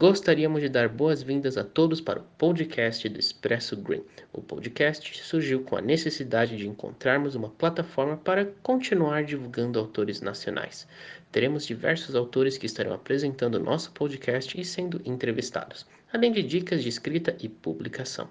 Gostaríamos de dar boas-vindas a todos para o podcast do Expresso Green. O podcast surgiu com a necessidade de encontrarmos uma plataforma para continuar divulgando autores nacionais. Teremos diversos autores que estarão apresentando nosso podcast e sendo entrevistados, além de dicas de escrita e publicação.